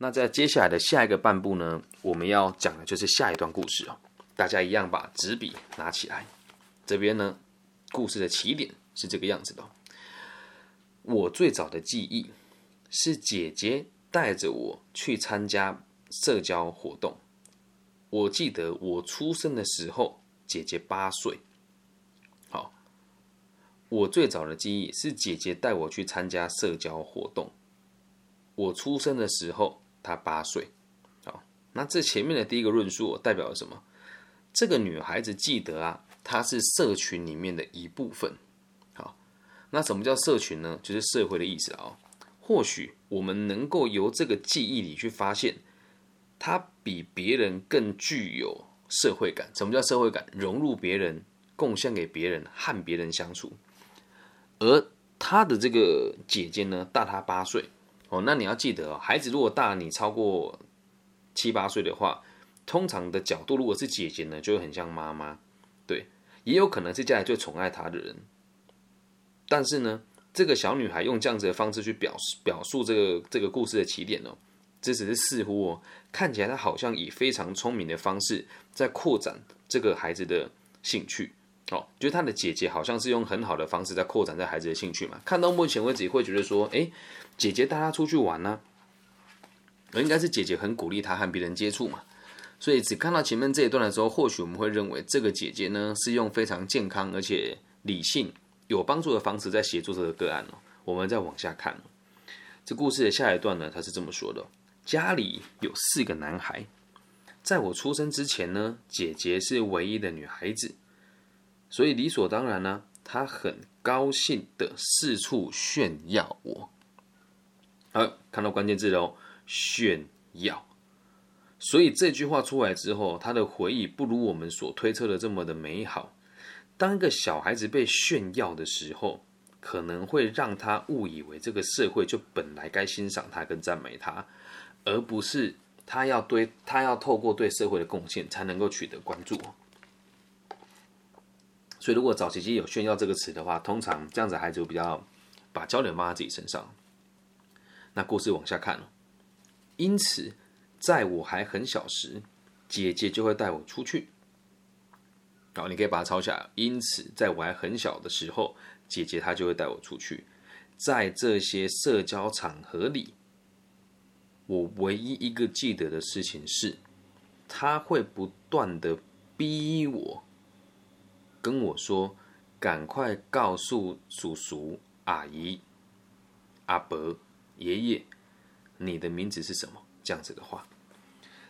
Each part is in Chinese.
那在接下来的下一个半部呢，我们要讲的就是下一段故事哦。大家一样把纸笔拿起来。这边呢，故事的起点是这个样子的。我最早的记忆是姐姐带着我去参加社交活动。我记得我出生的时候，姐姐八岁。好，我最早的记忆是姐姐带我去参加社交活动。我出生的时候。她八岁，好，那这前面的第一个论述代表了什么？这个女孩子记得啊，她是社群里面的一部分。好，那什么叫社群呢？就是社会的意思啊。或许我们能够由这个记忆里去发现，她比别人更具有社会感。什么叫社会感？融入别人，贡献给别人，和别人相处。而她的这个姐姐呢，大她八岁。哦，那你要记得哦，孩子如果大你超过七八岁的话，通常的角度如果是姐姐呢，就会很像妈妈，对，也有可能是家里最宠爱她的人。但是呢，这个小女孩用这样子的方式去表示表述这个这个故事的起点哦，这只是似乎哦，看起来她好像以非常聪明的方式在扩展这个孩子的兴趣。哦，就是他的姐姐好像是用很好的方式在扩展在孩子的兴趣嘛。看到目前为止，会觉得说，哎，姐姐带他出去玩呢，应该是姐姐很鼓励他和别人接触嘛。所以只看到前面这一段的时候，或许我们会认为这个姐姐呢是用非常健康而且理性、有帮助的方式在协助这个个案哦。我们再往下看，这故事的下一段呢，他是这么说的：家里有四个男孩，在我出生之前呢，姐姐是唯一的女孩子。所以理所当然呢，他很高兴的四处炫耀我。好，看到关键字喽，炫耀。所以这句话出来之后，他的回忆不如我们所推测的这么的美好。当一个小孩子被炫耀的时候，可能会让他误以为这个社会就本来该欣赏他跟赞美他，而不是他要对他要透过对社会的贡献才能够取得关注。所以，如果早期期有炫耀这个词的话，通常这样子孩子比较把焦点放在自己身上。那故事往下看因此，在我还很小时，姐姐就会带我出去。好，你可以把它抄下来。因此，在我还很小的时候，姐姐她就会带我出去。在这些社交场合里，我唯一一个记得的事情是，她会不断的逼我。跟我说，赶快告诉叔叔、阿姨、阿伯、爷爷，你的名字是什么？这样子的话，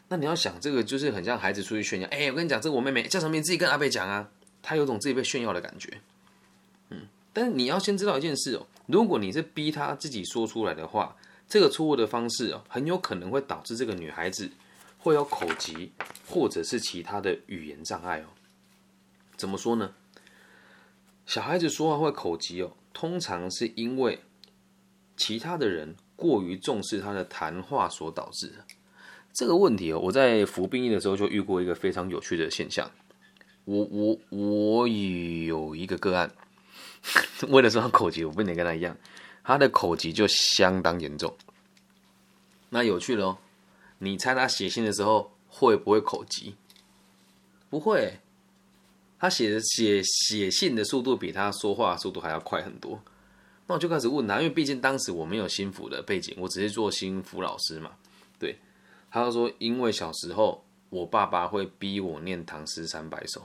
那你要想，这个就是很像孩子出去炫耀。哎，我跟你讲，这个我妹妹叫什么名？自己跟阿贝讲啊。他有种自己被炫耀的感觉。嗯，但是你要先知道一件事哦，如果你是逼他自己说出来的话，这个错误的方式哦，很有可能会导致这个女孩子会有口疾或者是其他的语言障碍哦。怎么说呢？小孩子说话会口急哦，通常是因为其他的人过于重视他的谈话所导致的。这个问题哦，我在服兵役的时候就遇过一个非常有趣的现象。我我我也有一个个案，为了说他口急，我不能跟他一样，他的口急就相当严重。那有趣了哦，你猜他写信的时候会不会口急？不会。他写的写写信的速度比他说话速度还要快很多，那我就开始问他，因为毕竟当时我没有心腹的背景，我只是做心腹老师嘛。对，他就说，因为小时候我爸爸会逼我念唐诗三百首，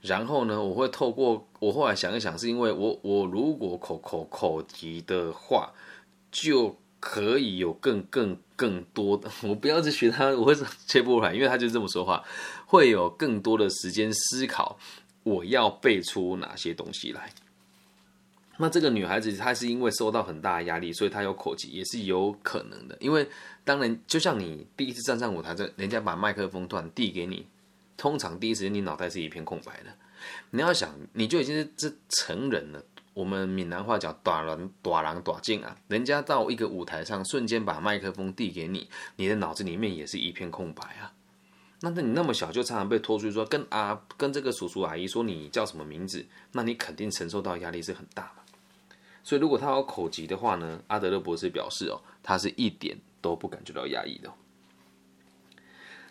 然后呢，我会透过我后来想一想，是因为我我如果口口口急的话，就可以有更更更多的，我不要去学他，我会切不出来，因为他就这么说话。会有更多的时间思考，我要背出哪些东西来。那这个女孩子她是因为受到很大压力，所以她有口疾也是有可能的。因为当然，就像你第一次站上舞台，这人家把麦克风突然递给你，通常第一时间你脑袋是一片空白的。你要想，你就已经是这成人了。我们闽南话叫“短人短郎短进”啊，人家到一个舞台上，瞬间把麦克风递给你，你的脑子里面也是一片空白啊。那那你那么小就常常被拖出去说跟阿跟这个叔叔阿姨说你叫什么名字，那你肯定承受到压力是很大的。所以如果他有口疾的话呢，阿德勒博士表示哦，他是一点都不感觉到压抑的。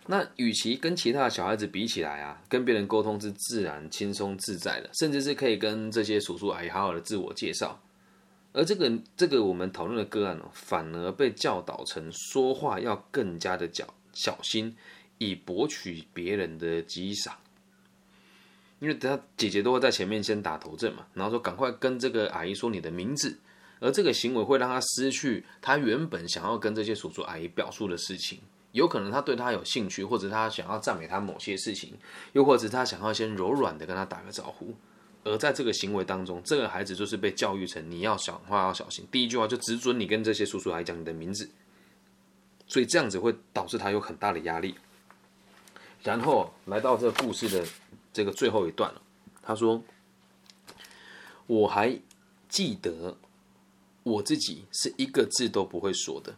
那与其跟其他的小孩子比起来啊，跟别人沟通是自然、轻松、自在的，甚至是可以跟这些叔叔阿姨好好的自我介绍。而这个这个我们讨论的个案哦，反而被教导成说话要更加的小小心，以博取别人的激赏。因为他姐姐都会在前面先打头阵嘛，然后说赶快跟这个阿姨说你的名字，而这个行为会让他失去他原本想要跟这些叔叔阿姨表述的事情。有可能他对他有兴趣，或者他想要赞美他某些事情，又或者他想要先柔软的跟他打个招呼。而在这个行为当中，这个孩子就是被教育成你要讲话要小心，第一句话就只准你跟这些叔叔来讲你的名字，所以这样子会导致他有很大的压力。然后来到这个故事的这个最后一段了，他说：“我还记得我自己是一个字都不会说的。”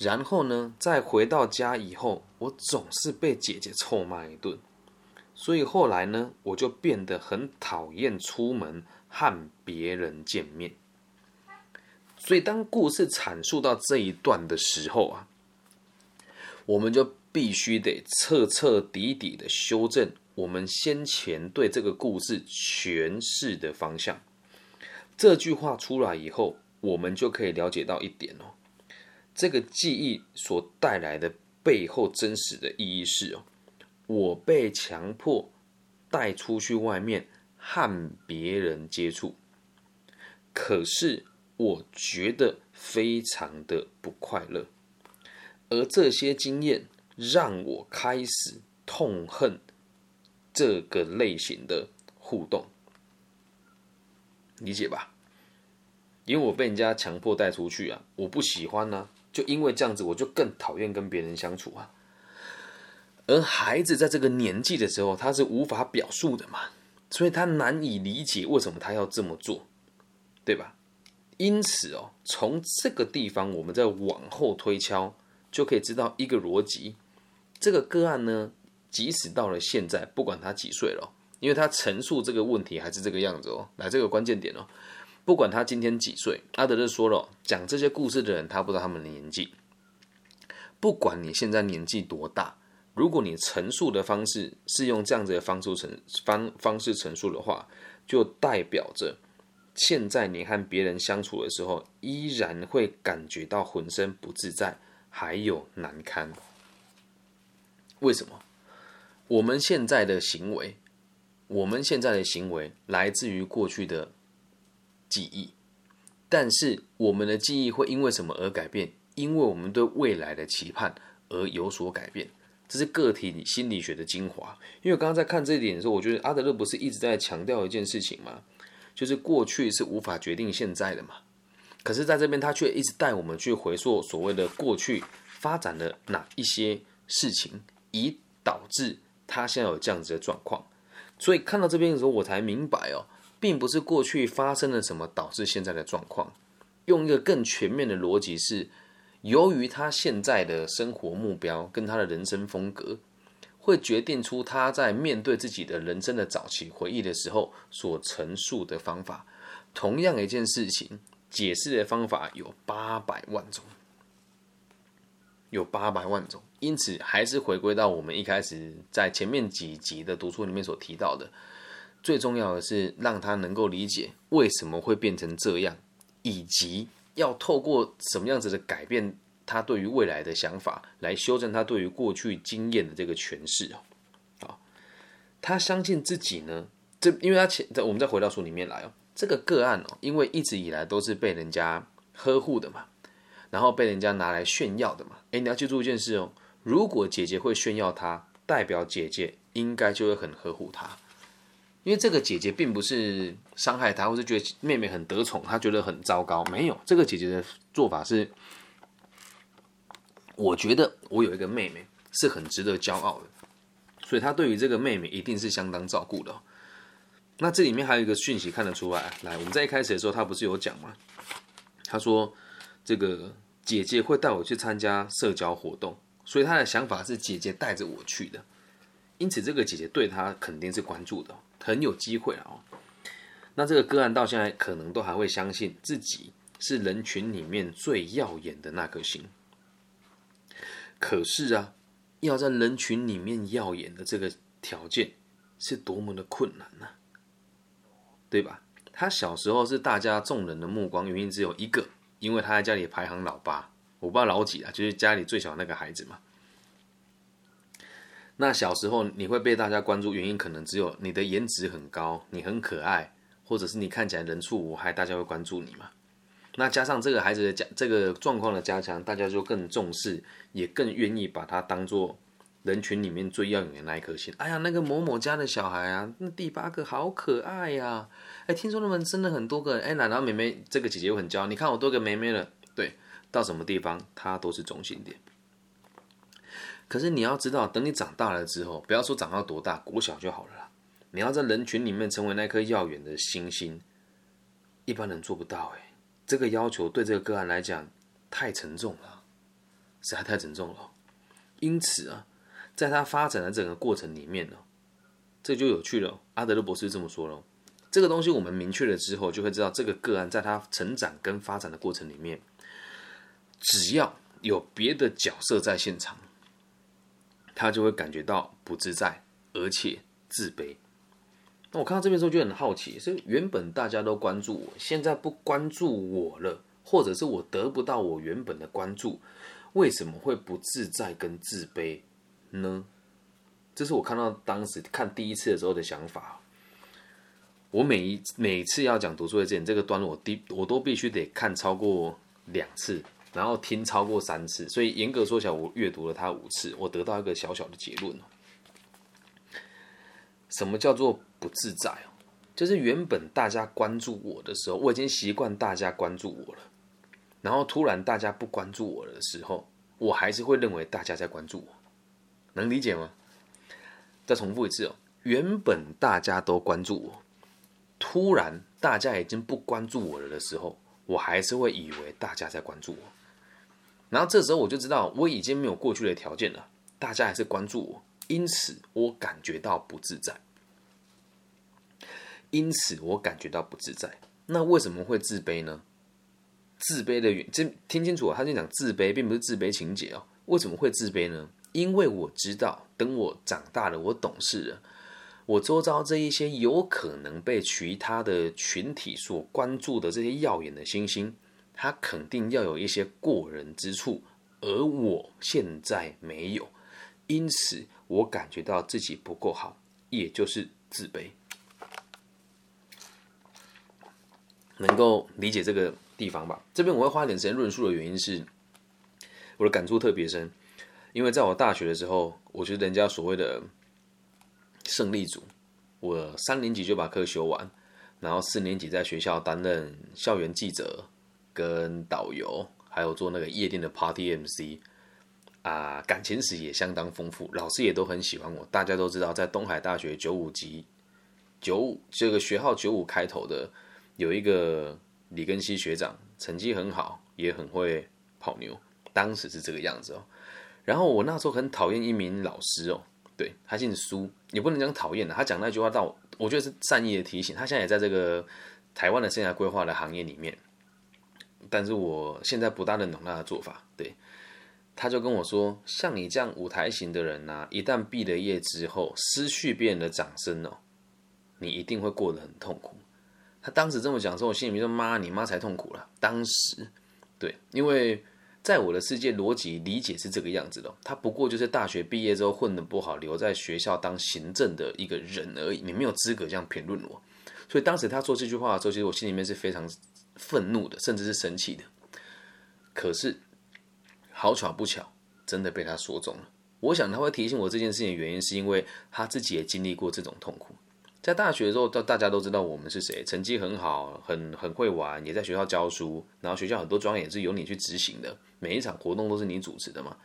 然后呢，在回到家以后，我总是被姐姐臭骂一顿，所以后来呢，我就变得很讨厌出门和别人见面。所以当故事阐述到这一段的时候啊，我们就必须得彻彻底底的修正我们先前对这个故事诠释的方向。这句话出来以后，我们就可以了解到一点哦。这个记忆所带来的背后真实的意义是哦，我被强迫带出去外面和别人接触，可是我觉得非常的不快乐，而这些经验让我开始痛恨这个类型的互动，理解吧？因为我被人家强迫带出去啊，我不喜欢呢。就因为这样子，我就更讨厌跟别人相处啊。而孩子在这个年纪的时候，他是无法表述的嘛，所以他难以理解为什么他要这么做，对吧？因此哦，从这个地方，我们再往后推敲，就可以知道一个逻辑：这个个案呢，即使到了现在，不管他几岁了，因为他陈述这个问题还是这个样子哦，来这个关键点哦。不管他今天几岁，阿德勒说了，讲这些故事的人，他不知道他们的年纪。不管你现在年纪多大，如果你陈述的方式是用这样子的方式陈方方式陈述的话，就代表着现在你和别人相处的时候，依然会感觉到浑身不自在，还有难堪。为什么？我们现在的行为，我们现在的行为来自于过去的。记忆，但是我们的记忆会因为什么而改变？因为我们对未来的期盼而有所改变。这是个体心理学的精华。因为我刚刚在看这一点的时候，我觉得阿德勒不是一直在强调一件事情吗？就是过去是无法决定现在的嘛。可是在这边，他却一直带我们去回溯所谓的过去发展的哪一些事情，以导致他现在有这样子的状况。所以看到这边的时候，我才明白哦。并不是过去发生了什么导致现在的状况，用一个更全面的逻辑是，由于他现在的生活目标跟他的人生风格，会决定出他在面对自己的人生的早期回忆的时候所陈述的方法。同样一件事情，解释的方法有八百万种，有八百万种。因此，还是回归到我们一开始在前面几集的读书里面所提到的。最重要的是让他能够理解为什么会变成这样，以及要透过什么样子的改变他对于未来的想法，来修正他对于过去经验的这个诠释哦。好，他相信自己呢，这因为他前我们再回到书里面来哦，这个个案哦，因为一直以来都是被人家呵护的嘛，然后被人家拿来炫耀的嘛。诶，你要记住一件事哦，如果姐姐会炫耀他，代表姐姐应该就会很呵护他。因为这个姐姐并不是伤害他，或是觉得妹妹很得宠，他觉得很糟糕。没有，这个姐姐的做法是，我觉得我有一个妹妹是很值得骄傲的，所以她对于这个妹妹一定是相当照顾的。那这里面还有一个讯息看得出来，来，我们在一开始的时候，他不是有讲吗？他说这个姐姐会带我去参加社交活动，所以他的想法是姐姐带着我去的，因此这个姐姐对他肯定是关注的。很有机会哦。那这个个案到现在可能都还会相信自己是人群里面最耀眼的那颗星，可是啊，要在人群里面耀眼的这个条件是多么的困难呢？对吧？他小时候是大家众人的目光，原因只有一个，因为他在家里排行老八，我不知道老几啊，就是家里最小那个孩子嘛。那小时候你会被大家关注，原因可能只有你的颜值很高，你很可爱，或者是你看起来人畜无害，大家会关注你嘛。那加上这个孩子的加这个状况的加强，大家就更重视，也更愿意把他当做人群里面最耀眼的那一颗星。哎呀，那个某某家的小孩啊，那第八个好可爱呀！哎，听说他们生了很多个，哎，奶奶妹妹这个姐姐又很骄傲，你看我多个妹妹了。对，到什么地方她都是中心点。可是你要知道，等你长大了之后，不要说长到多大，国小就好了啦。你要在人群里面成为那颗耀眼的星星，一般人做不到哎。这个要求对这个个案来讲太沉重了，实在太沉重了。因此啊，在他发展的整个过程里面呢，这就有趣了。阿德勒博士这么说了，这个东西我们明确了之后，就会知道这个个案在他成长跟发展的过程里面，只要有别的角色在现场，他就会感觉到不自在，而且自卑。那我看到这边时候就很好奇，是原本大家都关注我，现在不关注我了，或者是我得不到我原本的关注，为什么会不自在跟自卑呢？这是我看到当时看第一次的时候的想法。我每一每次要讲读书会之前，这个段落我第我都必须得看超过两次，然后听超过三次，所以严格说起来，我阅读了它五次，我得到一个小小的结论什么叫做不自在哦？就是原本大家关注我的时候，我已经习惯大家关注我了，然后突然大家不关注我的时候，我还是会认为大家在关注我，能理解吗？再重复一次哦，原本大家都关注我，突然大家已经不关注我了的时候，我还是会以为大家在关注我，然后这时候我就知道我已经没有过去的条件了，大家还是关注我。因此，我感觉到不自在。因此，我感觉到不自在。那为什么会自卑呢？自卑的原，这听清楚啊！他在讲自卑，并不是自卑情节哦。为什么会自卑呢？因为我知道，等我长大了，我懂事了，我周遭这一些有可能被其他的群体所关注的这些耀眼的星星，他肯定要有一些过人之处，而我现在没有。因此。我感觉到自己不够好，也就是自卑。能够理解这个地方吧？这边我会花点时间论述的原因是，我的感触特别深，因为在我大学的时候，我觉得人家所谓的胜利组，我三年级就把课修完，然后四年级在学校担任校园记者、跟导游，还有做那个夜店的 Party MC。啊，感情史也相当丰富，老师也都很喜欢我。大家都知道，在东海大学九五级，九五这个学号九五开头的，有一个李根熙学长，成绩很好，也很会泡妞，当时是这个样子哦。然后我那时候很讨厌一名老师哦，对他姓苏，也不能讲讨厌的，他讲那句话到，我觉得是善意的提醒。他现在也在这个台湾的生涯规划的行业里面，但是我现在不大认同他的做法，对。他就跟我说：“像你这样舞台型的人呐，一旦毕了业之后，失去别人的掌声哦，你一定会过得很痛苦。”他当时这么讲之后，我心里面说：“妈，你妈才痛苦了。”当时，对，因为在我的世界逻辑理解是这个样子的，他不过就是大学毕业之后混得不好，留在学校当行政的一个人而已，你没有资格这样评论我。所以当时他说这句话的时候，其实我心里面是非常愤怒的，甚至是生气的。可是。好巧不巧，真的被他说中了。我想他会提醒我这件事情的原因，是因为他自己也经历过这种痛苦。在大学的时候，大大家都知道我们是谁，成绩很好，很很会玩，也在学校教书，然后学校很多专业是由你去执行的，每一场活动都是你主持的嘛。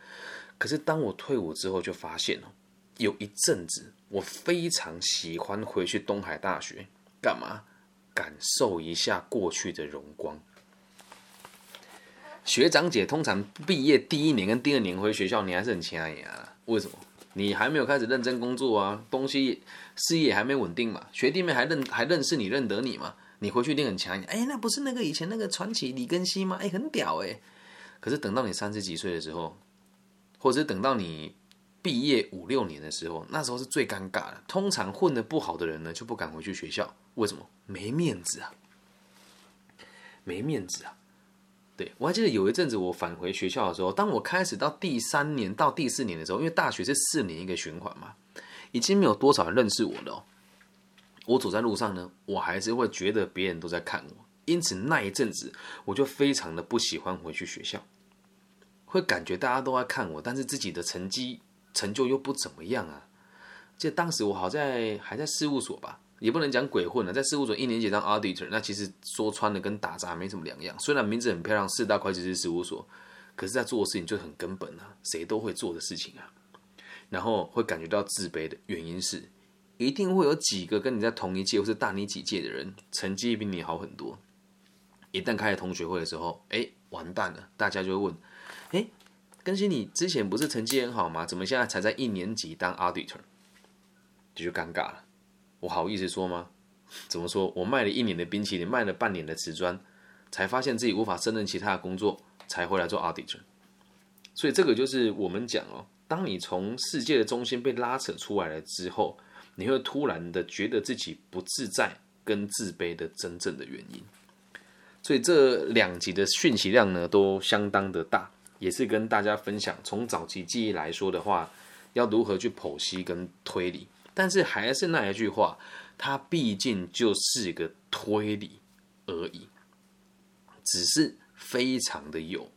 可是当我退伍之后，就发现了，有一阵子我非常喜欢回去东海大学，干嘛？感受一下过去的荣光。学长姐通常毕业第一年跟第二年回学校，你还是很轻啊。为什么？你还没有开始认真工作啊，东西事业还没稳定嘛。学弟妹还认还认识你，认得你嘛？你回去一定很强。哎，那不是那个以前那个传奇李根熙吗？哎，很屌哎。可是等到你三十几岁的时候，或者等到你毕业五六年的时候，那时候是最尴尬的。通常混得不好的人呢，就不敢回去学校，为什么？没面子啊，没面子啊。对我还记得有一阵子我返回学校的时候，当我开始到第三年到第四年的时候，因为大学是四年一个循环嘛，已经没有多少人认识我了。我走在路上呢，我还是会觉得别人都在看我，因此那一阵子我就非常的不喜欢回去学校，会感觉大家都在看我，但是自己的成绩成就又不怎么样啊。记得当时我好在还在事务所吧。也不能讲鬼混了，在事务所一年级当 auditor，那其实说穿了跟打杂没什么两样。虽然名字很漂亮，四大会计师事务所，可是在做事情就很根本啊，谁都会做的事情啊。然后会感觉到自卑的原因是，一定会有几个跟你在同一届或是大你几届的人，成绩比你好很多。一旦开了同学会的时候，哎，完蛋了，大家就会问，哎，更新你之前不是成绩很好吗？怎么现在才在一年级当 auditor？这就尴尬了。我好意思说吗？怎么说？我卖了一年的冰淇淋，卖了半年的瓷砖，才发现自己无法胜任其他的工作，才回来做 auditor。所以这个就是我们讲哦，当你从世界的中心被拉扯出来了之后，你会突然的觉得自己不自在跟自卑的真正的原因。所以这两集的讯息量呢，都相当的大，也是跟大家分享从早期记忆来说的话，要如何去剖析跟推理。但是还是那一句话，它毕竟就是个推理而已，只是非常的有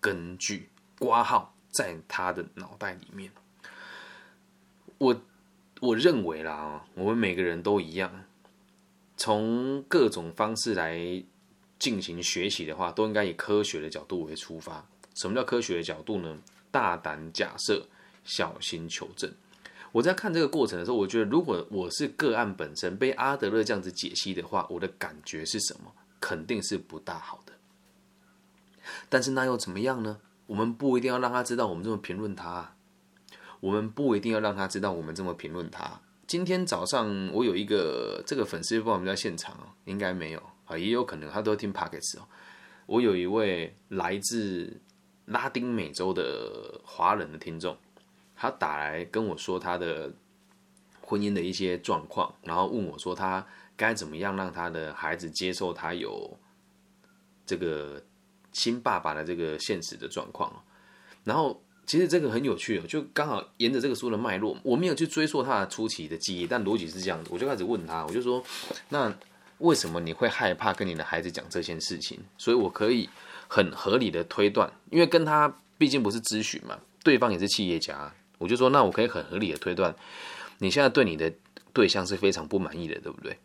根据，挂号在他的脑袋里面。我我认为啦，我们每个人都一样，从各种方式来进行学习的话，都应该以科学的角度为出发。什么叫科学的角度呢？大胆假设，小心求证。我在看这个过程的时候，我觉得如果我是个案本身被阿德勒这样子解析的话，我的感觉是什么？肯定是不大好的。但是那又怎么样呢？我们不一定要让他知道我们这么评论他，我们不一定要让他知道我们这么评论他。今天早上我有一个这个粉丝不知道在现场哦，应该没有啊，也有可能他都听 Pockets 哦。我有一位来自拉丁美洲的华人的听众。他打来跟我说他的婚姻的一些状况，然后问我说他该怎么样让他的孩子接受他有这个新爸爸的这个现实的状况。然后其实这个很有趣哦，就刚好沿着这个书的脉络，我没有去追溯他的初期的记忆，但逻辑是这样子，我就开始问他，我就说那为什么你会害怕跟你的孩子讲这件事情？所以我可以很合理的推断，因为跟他毕竟不是咨询嘛，对方也是企业家。我就说，那我可以很合理的推断，你现在对你的对象是非常不满意的，对不对？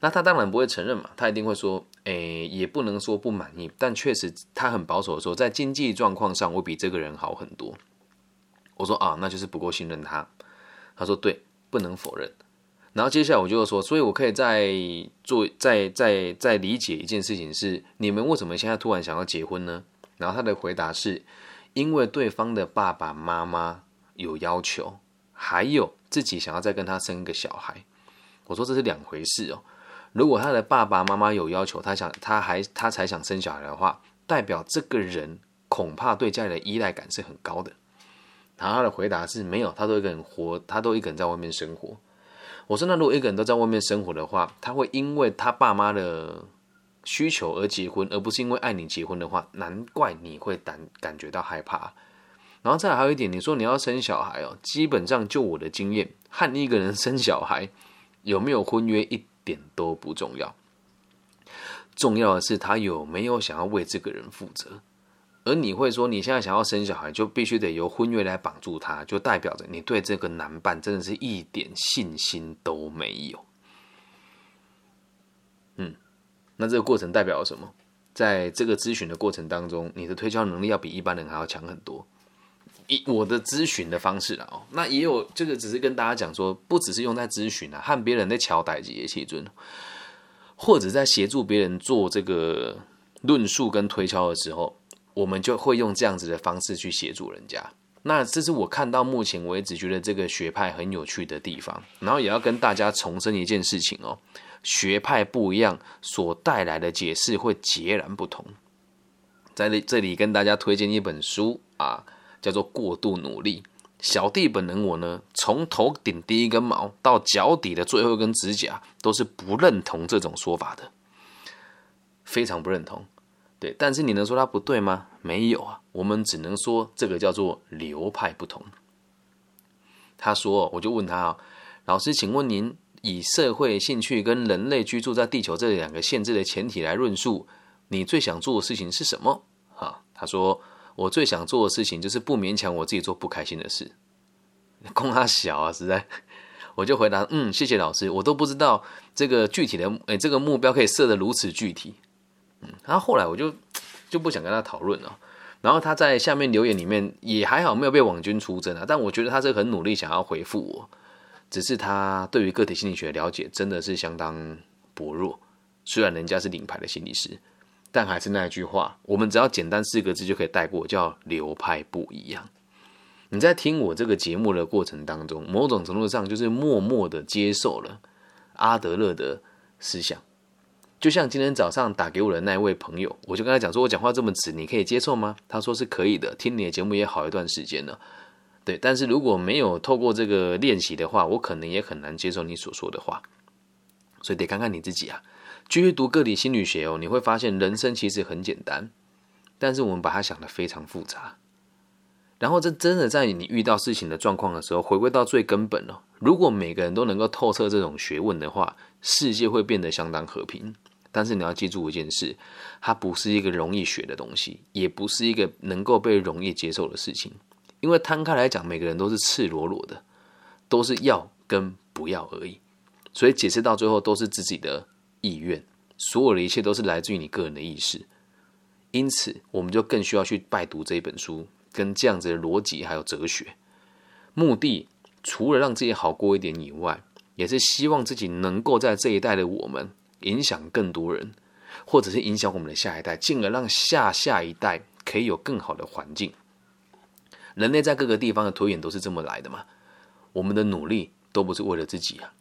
那他当然不会承认嘛，他一定会说，诶，也不能说不满意，但确实他很保守的说，在经济状况上，我比这个人好很多。我说啊，那就是不够信任他。他说对，不能否认。然后接下来我就说，所以我可以再做，再再再理解一件事情是，你们为什么现在突然想要结婚呢？然后他的回答是，因为对方的爸爸妈妈。有要求，还有自己想要再跟他生一个小孩，我说这是两回事哦。如果他的爸爸妈妈有要求，他想他还他才想生小孩的话，代表这个人恐怕对家里的依赖感是很高的。然后他的回答是没有，他都一个人活，他都一个人在外面生活。我说那如果一个人都在外面生活的话，他会因为他爸妈的需求而结婚，而不是因为爱你结婚的话，难怪你会感感觉到害怕。然后再还有一点，你说你要生小孩哦，基本上就我的经验，和一个人生小孩有没有婚约一点都不重要，重要的是他有没有想要为这个人负责。而你会说你现在想要生小孩，就必须得由婚约来绑住他，就代表着你对这个男伴真的是一点信心都没有。嗯，那这个过程代表了什么？在这个咨询的过程当中，你的推销能力要比一般人还要强很多。以我的咨询的方式了哦，那也有这个，只是跟大家讲说，不只是用在咨询啊，和别人在敲代机也起尊，或者在协助别人做这个论述跟推敲的时候，我们就会用这样子的方式去协助人家。那这是我看到目前为止觉得这个学派很有趣的地方。然后也要跟大家重申一件事情哦，学派不一样，所带来的解释会截然不同。在这里跟大家推荐一本书啊。叫做过度努力。小弟本人我呢，从头顶第一根毛到脚底的最后一根指甲，都是不认同这种说法的，非常不认同。对，但是你能说他不对吗？没有啊，我们只能说这个叫做流派不同。他说，我就问他啊，老师，请问您以社会兴趣跟人类居住在地球这两个限制的前提来论述，你最想做的事情是什么？哈，他说。我最想做的事情就是不勉强我自己做不开心的事。供他小啊，实在，我就回答，嗯，谢谢老师。我都不知道这个具体的，哎，这个目标可以设得如此具体。嗯，然后后来我就就不想跟他讨论了。然后他在下面留言里面也还好，没有被网军出征啊。但我觉得他是很努力想要回复我，只是他对于个体心理学了解真的是相当薄弱。虽然人家是领牌的心理师。但还是那句话，我们只要简单四个字就可以带过，叫流派不一样。你在听我这个节目的过程当中，某种程度上就是默默的接受了阿德勒的思想。就像今天早上打给我的那位朋友，我就跟他讲说，我讲话这么直，你可以接受吗？他说是可以的，听你的节目也好一段时间了。对，但是如果没有透过这个练习的话，我可能也很难接受你所说的话。所以得看看你自己啊。继续读个体心理学哦，你会发现人生其实很简单，但是我们把它想的非常复杂。然后这真的在你遇到事情的状况的时候，回归到最根本哦。如果每个人都能够透彻这种学问的话，世界会变得相当和平。但是你要记住一件事，它不是一个容易学的东西，也不是一个能够被容易接受的事情。因为摊开来讲，每个人都是赤裸裸的，都是要跟不要而已。所以解释到最后，都是自己的。意愿，所有的一切都是来自于你个人的意识，因此我们就更需要去拜读这一本书，跟这样子的逻辑还有哲学，目的除了让自己好过一点以外，也是希望自己能够在这一代的我们影响更多人，或者是影响我们的下一代，进而让下下一代可以有更好的环境。人类在各个地方的推演都是这么来的嘛？我们的努力都不是为了自己啊，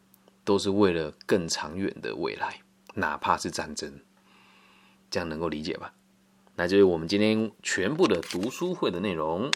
都是为了更长远的未来。哪怕是战争，这样能够理解吧？那就是我们今天全部的读书会的内容。